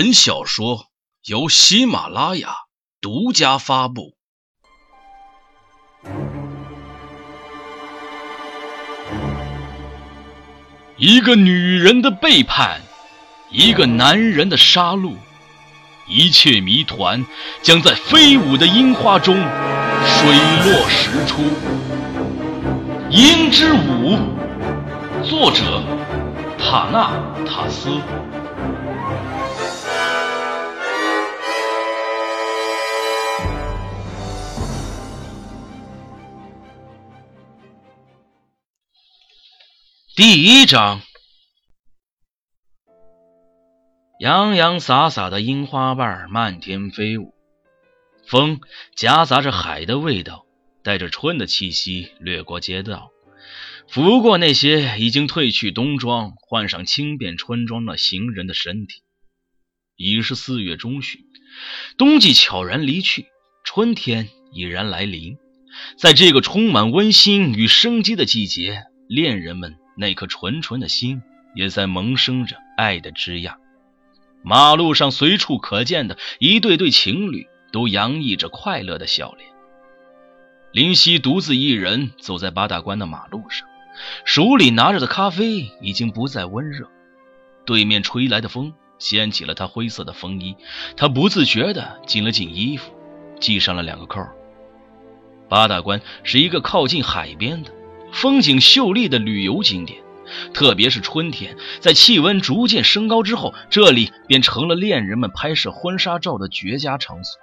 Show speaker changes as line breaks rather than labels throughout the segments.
本小说由喜马拉雅独家发布。一个女人的背叛，一个男人的杀戮，一切谜团将在飞舞的樱花中水落石出。《樱之舞》，作者塔纳塔斯。第一章，洋洋洒洒的樱花瓣漫天飞舞，风夹杂着海的味道，带着春的气息掠过街道，拂过那些已经褪去冬装、换上轻便春装的行人的身体。已是四月中旬，冬季悄然离去，春天已然来临。在这个充满温馨与生机的季节，恋人们。那颗纯纯的心也在萌生着爱的枝桠。马路上随处可见的一对对情侣，都洋溢着快乐的笑脸。林夕独自一人走在八大关的马路上，手里拿着的咖啡已经不再温热。对面吹来的风掀起了他灰色的风衣，他不自觉地紧了紧衣服，系上了两个扣。八大关是一个靠近海边的。风景秀丽的旅游景点，特别是春天，在气温逐渐升高之后，这里便成了恋人们拍摄婚纱照的绝佳场所。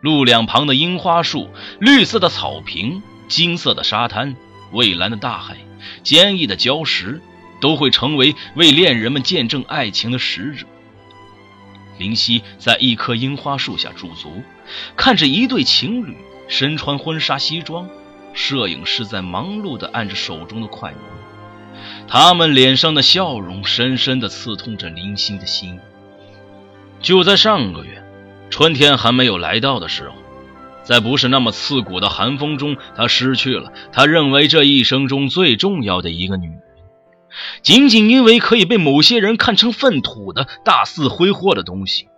路两旁的樱花树、绿色的草坪、金色的沙滩、蔚蓝的大海、坚毅的礁石，都会成为为恋人们见证爱情的使者。林夕在一棵樱花树下驻足，看着一对情侣身穿婚纱西装。摄影师在忙碌地按着手中的快门，他们脸上的笑容深深地刺痛着林欣的心。就在上个月，春天还没有来到的时候，在不是那么刺骨的寒风中，他失去了他认为这一生中最重要的一个女人，仅仅因为可以被某些人看成粪土的大肆挥霍的东西。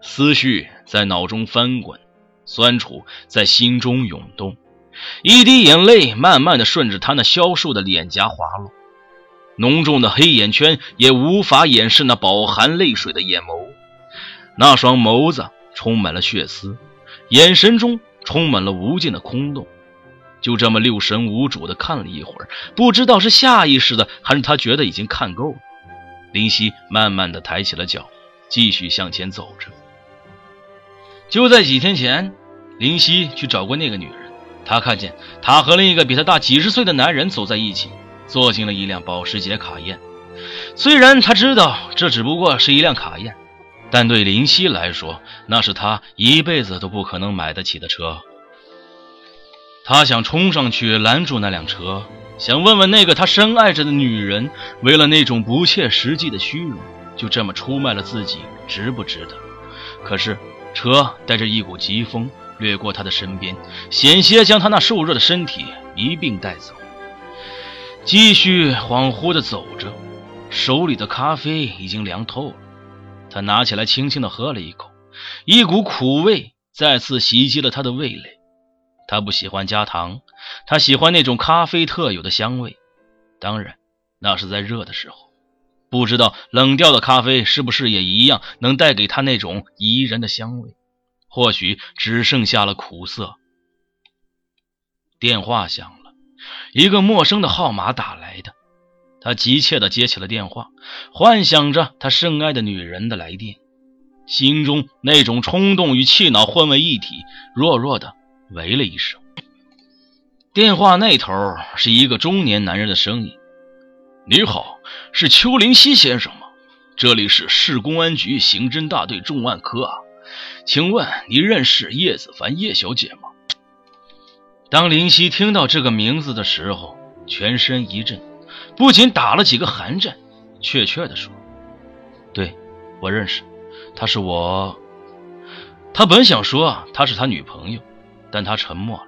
思绪在脑中翻滚，酸楚在心中涌动。一滴眼泪慢慢的顺着他那消瘦的脸颊滑落，浓重的黑眼圈也无法掩饰那饱含泪水的眼眸，那双眸子充满了血丝，眼神中充满了无尽的空洞。就这么六神无主的看了一会儿，不知道是下意识的，还是他觉得已经看够了。林夕慢慢的抬起了脚，继续向前走着。就在几天前，林夕去找过那个女人。他看见他和另一个比他大几十岁的男人走在一起，坐进了一辆保时捷卡宴。虽然他知道这只不过是一辆卡宴，但对林夕来说，那是他一辈子都不可能买得起的车。他想冲上去拦住那辆车，想问问那个他深爱着的女人，为了那种不切实际的虚荣，就这么出卖了自己，值不值得？可是车带着一股疾风。掠过他的身边，险些将他那瘦弱的身体一并带走。继续恍惚地走着，手里的咖啡已经凉透了。他拿起来，轻轻地喝了一口，一股苦味再次袭击了他的味蕾。他不喜欢加糖，他喜欢那种咖啡特有的香味。当然，那是在热的时候。不知道冷掉的咖啡是不是也一样能带给他那种怡人的香味。或许只剩下了苦涩。电话响了，一个陌生的号码打来的。他急切地接起了电话，幻想着他深爱的女人的来电，心中那种冲动与气恼混为一体，弱弱的喂了一声。电话那头是一个中年男人的声音：“你好，是邱林熙先生吗？这里是市公安局刑侦大队重案科啊。”请问你认识叶子凡叶小姐吗？当林夕听到这个名字的时候，全身一震，不仅打了几个寒战，确切的说：“对，我认识，她是我。”他本想说她是他女朋友，但他沉默了。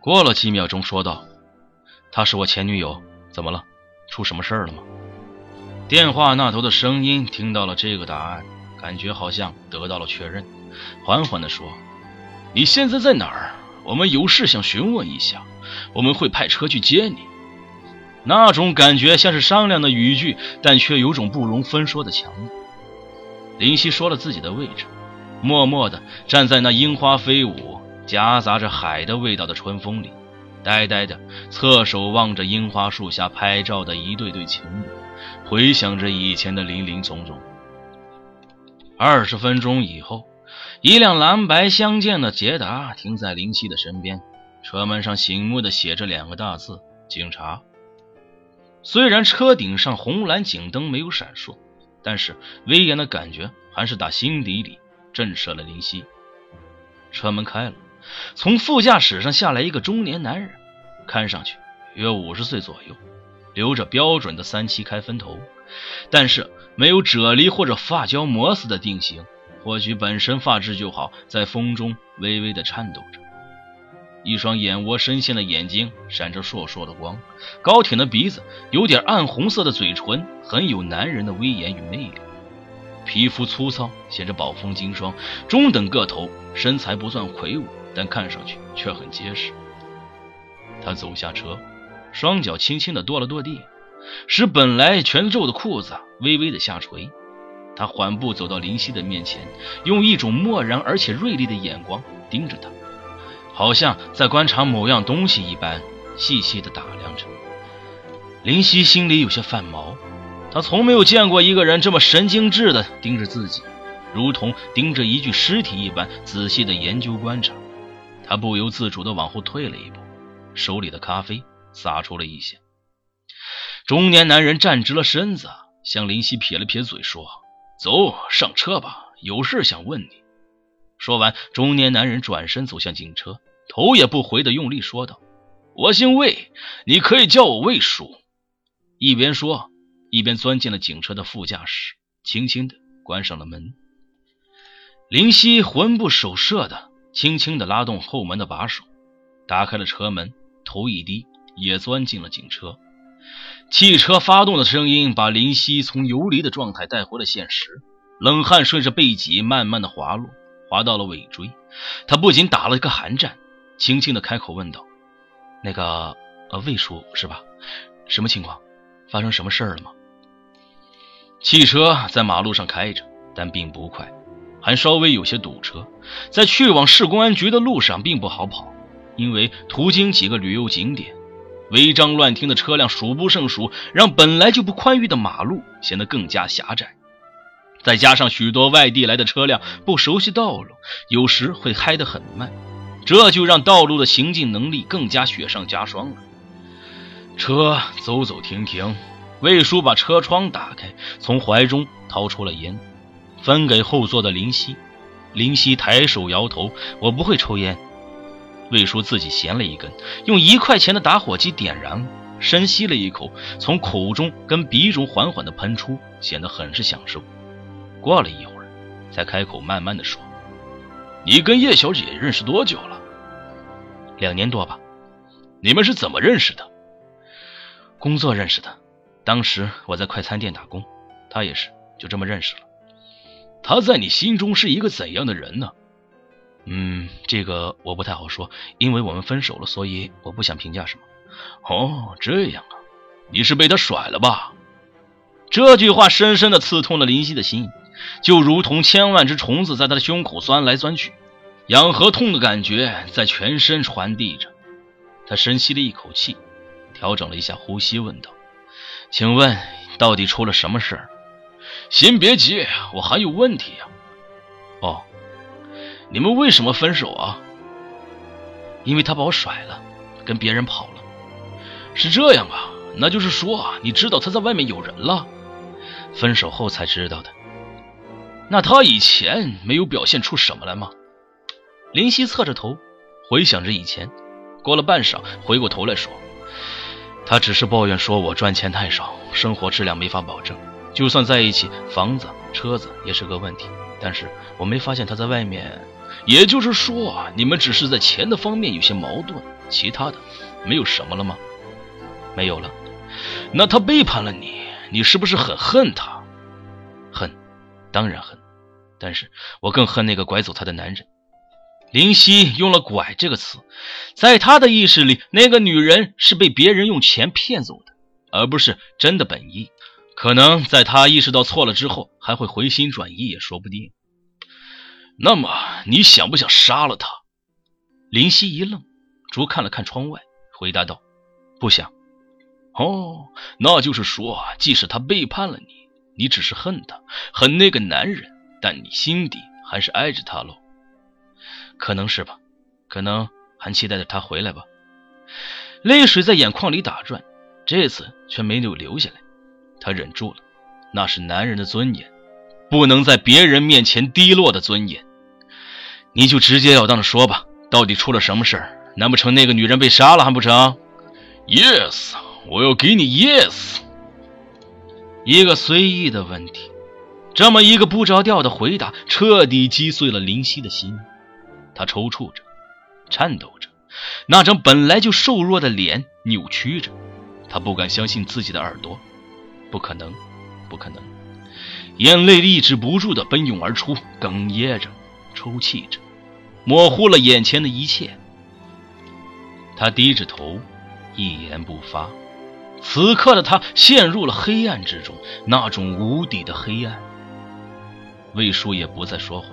过了几秒钟，说道：“她是我前女友，怎么了？出什么事儿了吗？”电话那头的声音听到了这个答案。感觉好像得到了确认，缓缓地说：“你现在在哪儿？我们有事想询问一下，我们会派车去接你。”那种感觉像是商量的语句，但却有种不容分说的强烈。林夕说了自己的位置，默默地站在那樱花飞舞、夹杂着海的味道的春风里，呆呆地侧手望着樱花树下拍照的一对对情侣，回想着以前的林林总总。二十分钟以后，一辆蓝白相间的捷达停在林夕的身边，车门上醒目的写着两个大字：“警察。”虽然车顶上红蓝警灯没有闪烁，但是威严的感觉还是打心底里震慑了林夕。车门开了，从副驾驶上下来一个中年男人，看上去约五十岁左右，留着标准的三七开分头，但是没有啫喱或者发胶磨死的定型，或许本身发质就好，在风中微微的颤抖着。一双眼窝深陷的眼睛闪着烁烁的光，高挺的鼻子，有点暗红色的嘴唇，很有男人的威严与魅力。皮肤粗糙，显着宝丰金霜，中等个头，身材不算魁梧，但看上去却很结实。他走下车，双脚轻轻地跺了跺地，使本来全皱的裤子微微的下垂。他缓步走到林夕的面前，用一种漠然而且锐利的眼光盯着他。好像在观察某样东西一般，细细的打量着。林夕心里有些犯毛，他从没有见过一个人这么神经质的盯着自己，如同盯着一具尸体一般仔细的研究观察。他不由自主的往后退了一步，手里的咖啡洒出了一些。中年男人站直了身子，向林夕撇了撇嘴，说：“走上车吧，有事想问你。”说完，中年男人转身走向警车。头也不回的用力说道：“我姓魏，你可以叫我魏叔。”一边说，一边钻进了警车的副驾驶，轻轻的关上了门。林夕魂不守舍的轻轻的拉动后门的把手，打开了车门，头一低，也钻进了警车。汽车发动的声音把林夕从游离的状态带回了现实，冷汗顺着背脊慢慢的滑落，滑到了尾椎，他不仅打了一个寒战。轻轻的开口问道：“那个，呃，魏叔是吧？什么情况？发生什么事儿了吗？”汽车在马路上开着，但并不快，还稍微有些堵车。在去往市公安局的路上并不好跑，因为途经几个旅游景点，违章乱停的车辆数不胜数，让本来就不宽裕的马路显得更加狭窄。再加上许多外地来的车辆不熟悉道路，有时会开得很慢。这就让道路的行进能力更加雪上加霜了。车走走停停，魏叔把车窗打开，从怀中掏出了烟，分给后座的林夕。林夕抬手摇头：“我不会抽烟。”魏叔自己衔了一根，用一块钱的打火机点燃，深吸了一口，从口中跟鼻中缓缓的喷出，显得很是享受。过了一会儿，才开口慢慢的说：“你跟叶小姐认识多久了？”两年多吧，你们是怎么认识的？工作认识的，当时我在快餐店打工，他也是，就这么认识了。他在你心中是一个怎样的人呢？嗯，这个我不太好说，因为我们分手了，所以我不想评价什么。哦，这样啊，你是被他甩了吧？这句话深深的刺痛了林夕的心，就如同千万只虫子在他的胸口钻来钻去。痒和痛的感觉在全身传递着，他深吸了一口气，调整了一下呼吸，问道：“请问到底出了什么事儿？”先别急，我还有问题呀。哦，你们为什么分手啊？因为他把我甩了，跟别人跑了。是这样啊？那就是说啊你知道他在外面有人了？分手后才知道的。那他以前没有表现出什么来吗？林夕侧着头，回想着以前。过了半晌，回过头来说：“他只是抱怨说我赚钱太少，生活质量没法保证。就算在一起，房子、车子也是个问题。但是我没发现他在外面。也就是说，你们只是在钱的方面有些矛盾，其他的没有什么了吗？没有了。那他背叛了你，你是不是很恨他？恨，当然恨。但是我更恨那个拐走她的男人。林夕用了“拐”这个词，在他的意识里，那个女人是被别人用钱骗走的，而不是真的本意。可能在他意识到错了之后，还会回心转意也说不定。那么，你想不想杀了他？林夕一愣，逐看了看窗外，回答道：“不想。”哦，那就是说，即使他背叛了你，你只是恨他，恨那个男人，但你心底还是爱着他喽。可能是吧，可能还期待着他回来吧。泪水在眼眶里打转，这次却没有流下来。他忍住了，那是男人的尊严，不能在别人面前低落的尊严。你就直截了当的说吧，到底出了什么事儿？难不成那个女人被杀了还不成？Yes，我要给你 Yes。一个随意的问题，这么一个不着调的回答，彻底击碎了林夕的心。他抽搐着，颤抖着，那张本来就瘦弱的脸扭曲着，他不敢相信自己的耳朵，不可能，不可能！眼泪抑制不住的奔涌而出，哽咽着，抽泣着，模糊了眼前的一切。他低着头，一言不发。此刻的他陷入了黑暗之中，那种无底的黑暗。魏叔也不再说话。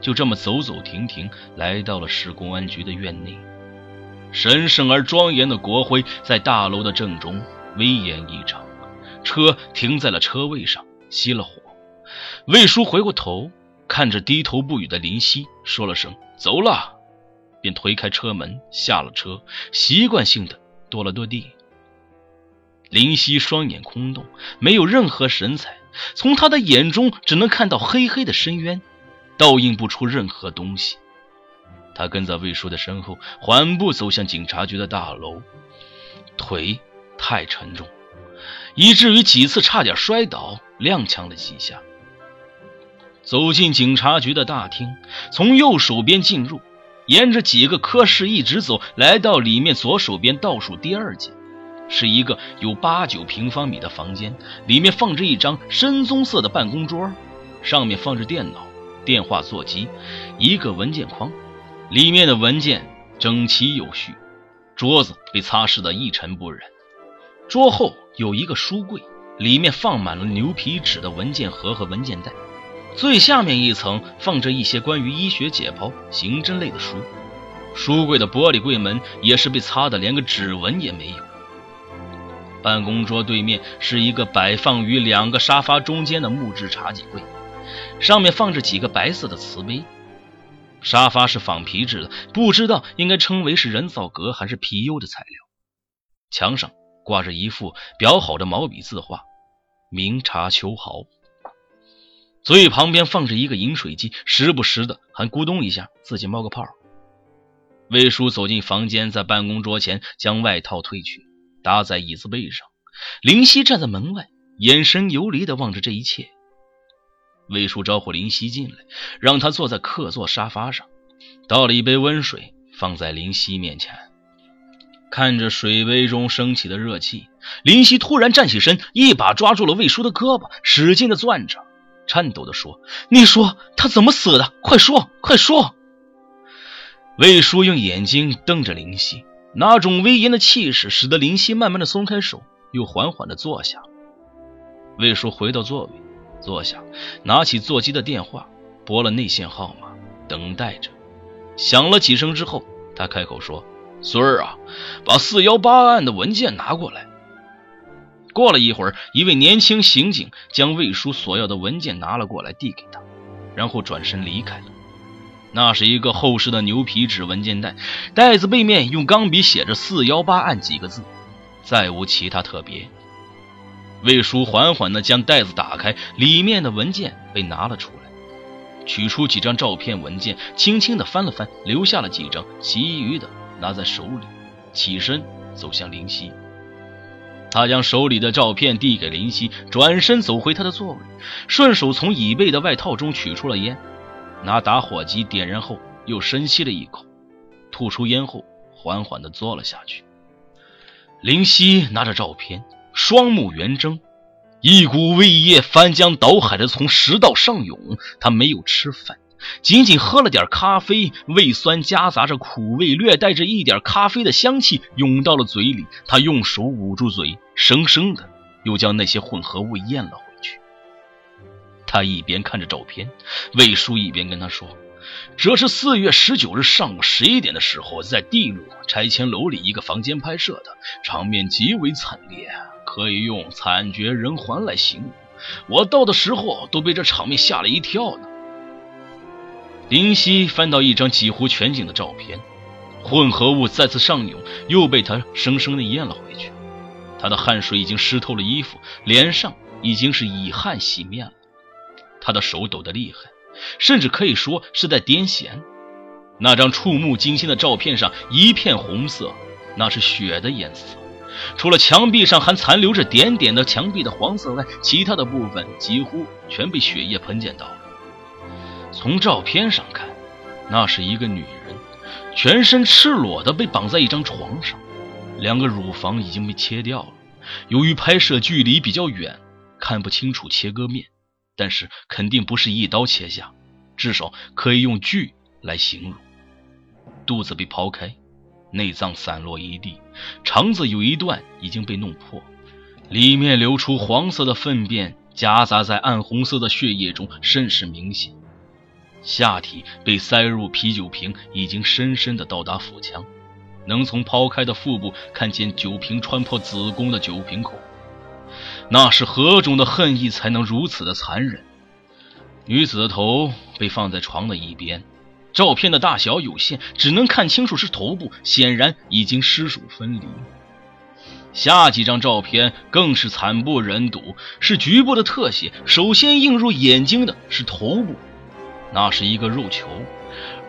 就这么走走停停，来到了市公安局的院内。神圣而庄严的国徽在大楼的正中威严异常。车停在了车位上，熄了火。魏叔回过头，看着低头不语的林夕，说了声“走了”，便推开车门下了车，习惯性的跺了跺地。林夕双眼空洞，没有任何神采，从他的眼中只能看到黑黑的深渊。倒映不出任何东西。他跟在魏叔的身后，缓步走向警察局的大楼，腿太沉重，以至于几次差点摔倒，踉跄了几下。走进警察局的大厅，从右手边进入，沿着几个科室一直走，来到里面左手边倒数第二间，是一个有八九平方米的房间，里面放着一张深棕色的办公桌，上面放着电脑。电话座机，一个文件框，里面的文件整齐有序，桌子被擦拭得一尘不染。桌后有一个书柜，里面放满了牛皮纸的文件盒和文件袋。最下面一层放着一些关于医学解剖、刑侦类的书。书柜的玻璃柜门也是被擦得连个指纹也没有。办公桌对面是一个摆放于两个沙发中间的木质茶几柜。上面放着几个白色的瓷杯，沙发是仿皮质的，不知道应该称为是人造革还是皮釉的材料。墙上挂着一幅裱好的毛笔字画“明察秋毫”，最旁边放着一个饮水机，时不时的还咕咚一下自己冒个泡。魏叔走进房间，在办公桌前将外套褪去，搭在椅子背上。林夕站在门外，眼神游离的望着这一切。魏叔招呼林夕进来，让他坐在客座沙发上，倒了一杯温水放在林夕面前。看着水杯中升起的热气，林夕突然站起身，一把抓住了魏叔的胳膊，使劲的攥着，颤抖的说：“你说他怎么死的？快说，快说！”魏叔用眼睛瞪着林夕，那种威严的气势使得林夕慢慢的松开手，又缓缓的坐下。魏叔回到座位。坐下，拿起座机的电话，拨了内线号码，等待着。响了几声之后，他开口说：“孙儿啊，把四幺八案的文件拿过来。”过了一会儿，一位年轻刑警将魏叔所要的文件拿了过来，递给他，然后转身离开了。那是一个厚实的牛皮纸文件袋，袋子背面用钢笔写着“四幺八案”几个字，再无其他特别。魏叔缓缓地将袋子打开，里面的文件被拿了出来，取出几张照片文件，轻轻地翻了翻，留下了几张，其余的拿在手里，起身走向林夕。他将手里的照片递给林夕，转身走回他的座位，顺手从椅背的外套中取出了烟，拿打火机点燃后，又深吸了一口，吐出烟后，缓缓地坐了下去。林夕拿着照片。双目圆睁，一股胃液翻江倒海的从食道上涌。他没有吃饭，仅仅喝了点咖啡，胃酸夹杂着苦味，略带着一点咖啡的香气涌到了嘴里。他用手捂住嘴，生生的又将那些混合物咽了回去。他一边看着照片，魏叔一边跟他说：“这是四月十九日上午十一点的时候，在地路拆迁楼里一个房间拍摄的，场面极为惨烈。”可以用惨绝人寰来形容。我到的时候都被这场面吓了一跳呢。林夕翻到一张几乎全景的照片，混合物再次上涌，又被他生生的咽了回去。他的汗水已经湿透了衣服，脸上已经是以汗洗面了。他的手抖得厉害，甚至可以说是在癫痫。那张触目惊心的照片上一片红色，那是血的颜色。除了墙壁上还残留着点点的墙壁的黄色外，其他的部分几乎全被血液喷溅到了。从照片上看，那是一个女人，全身赤裸的被绑在一张床上，两个乳房已经被切掉了。由于拍摄距离比较远，看不清楚切割面，但是肯定不是一刀切下，至少可以用锯来形容。肚子被刨开。内脏散落一地，肠子有一段已经被弄破，里面流出黄色的粪便，夹杂在暗红色的血液中，甚是明显。下体被塞入啤酒瓶，已经深深的到达腹腔，能从剖开的腹部看见酒瓶穿破子宫的酒瓶口。那是何种的恨意才能如此的残忍？女子的头被放在床的一边。照片的大小有限，只能看清楚是头部，显然已经尸首分离。下几张照片更是惨不忍睹，是局部的特写。首先映入眼睛的是头部，那是一个肉球，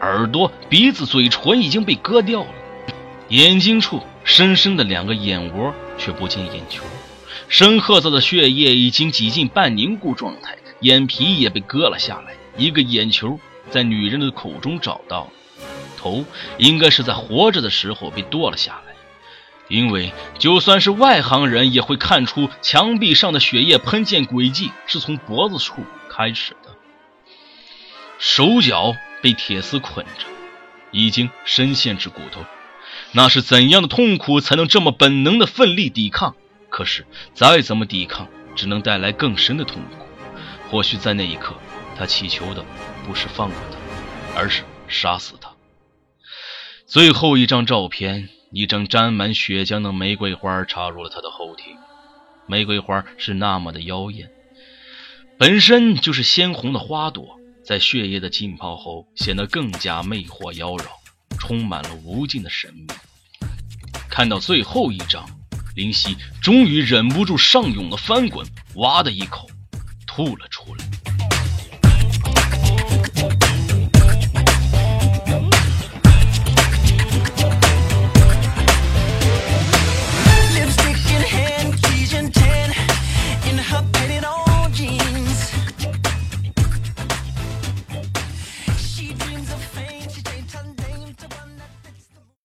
耳朵、鼻子、嘴唇已经被割掉了，眼睛处深深的两个眼窝却不见眼球，深褐色的血液已经挤进半凝固状态，眼皮也被割了下来，一个眼球。在女人的口中找到，头应该是在活着的时候被剁了下来，因为就算是外行人也会看出墙壁上的血液喷溅轨迹是从脖子处开始。手脚被铁丝捆着，已经深陷至骨头，那是怎样的痛苦才能这么本能的奋力抵抗？可是再怎么抵抗，只能带来更深的痛苦。或许在那一刻。他祈求的不是放过他，而是杀死他。最后一张照片，一张沾满血浆的玫瑰花插入了他的后庭。玫瑰花是那么的妖艳，本身就是鲜红的花朵，在血液的浸泡后，显得更加魅惑妖娆，充满了无尽的神秘。看到最后一张，林夕终于忍不住上涌的翻滚，哇的一口吐了出来。